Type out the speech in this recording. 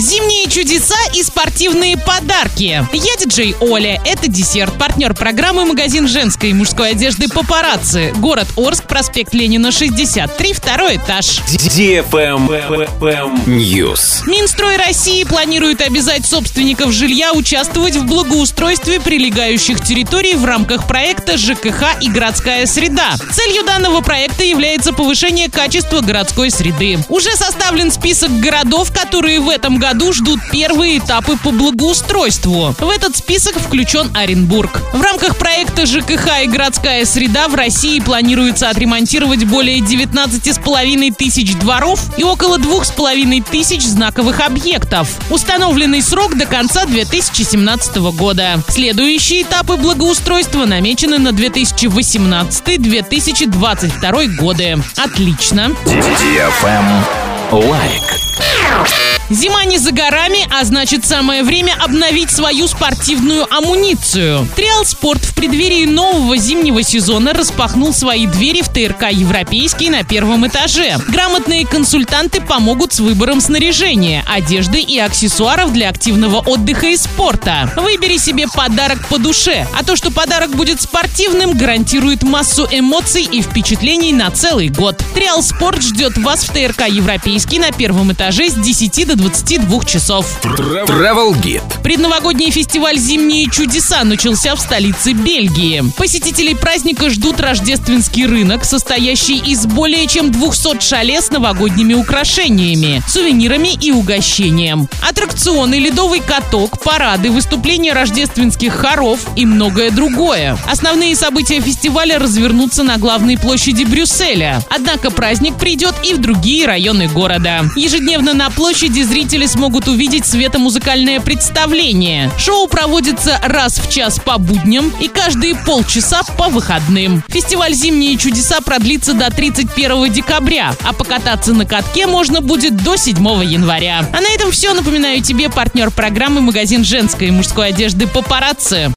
Зимние чудеса и спортивные подарки. Я диджей Оля. Это десерт. Партнер программы магазин женской и мужской одежды «Папарацци». Город Орск, проспект Ленина, 63, второй этаж. News. Минстрой России планирует обязать собственников жилья участвовать в благоустройстве прилегающих территорий в рамках проекта ЖКХ и городская среда. Целью данного проекта является повышение качества городской среды. Уже составлен список городов, которые в этом году ждут первые этапы по благоустройству. В этот список включен Оренбург. В рамках проекта ЖКХ и городская среда в России планируется отремонтировать более 19,5 тысяч дворов и около 2,5 тысяч знаковых объектов. Установленный срок до конца 2017 года. Следующие этапы благоустройства намечены на 2018-2022 годы. Отлично. Лайк. Зима не за горами, а значит самое время обновить свою спортивную амуницию. Триал Спорт в преддверии нового зимнего сезона распахнул свои двери в ТРК «Европейский» на первом этаже. Грамотные консультанты помогут с выбором снаряжения, одежды и аксессуаров для активного отдыха и спорта. Выбери себе подарок по душе, а то, что подарок будет спортивным, гарантирует массу эмоций и впечатлений на целый год. Триал Спорт ждет вас в ТРК «Европейский» на первом этаже с 10 до 22 часов. Travel Guide. Предновогодний фестиваль «Зимние чудеса» начался в столице Бельгии. Посетителей праздника ждут рождественский рынок, состоящий из более чем 200 шале с новогодними украшениями, сувенирами и угощением. Аттракционы, ледовый каток, парады, выступления рождественских хоров и многое другое. Основные события фестиваля развернутся на главной площади Брюсселя. Однако праздник придет и в другие районы города. Ежедневно на площади зрители смогут увидеть светомузыкальное представление. Шоу проводится раз в час по будням и каждые полчаса по выходным. Фестиваль «Зимние чудеса» продлится до 31 декабря, а покататься на катке можно будет до 7 января. А на этом все. Напоминаю тебе партнер программы магазин женской и мужской одежды «Папарацци».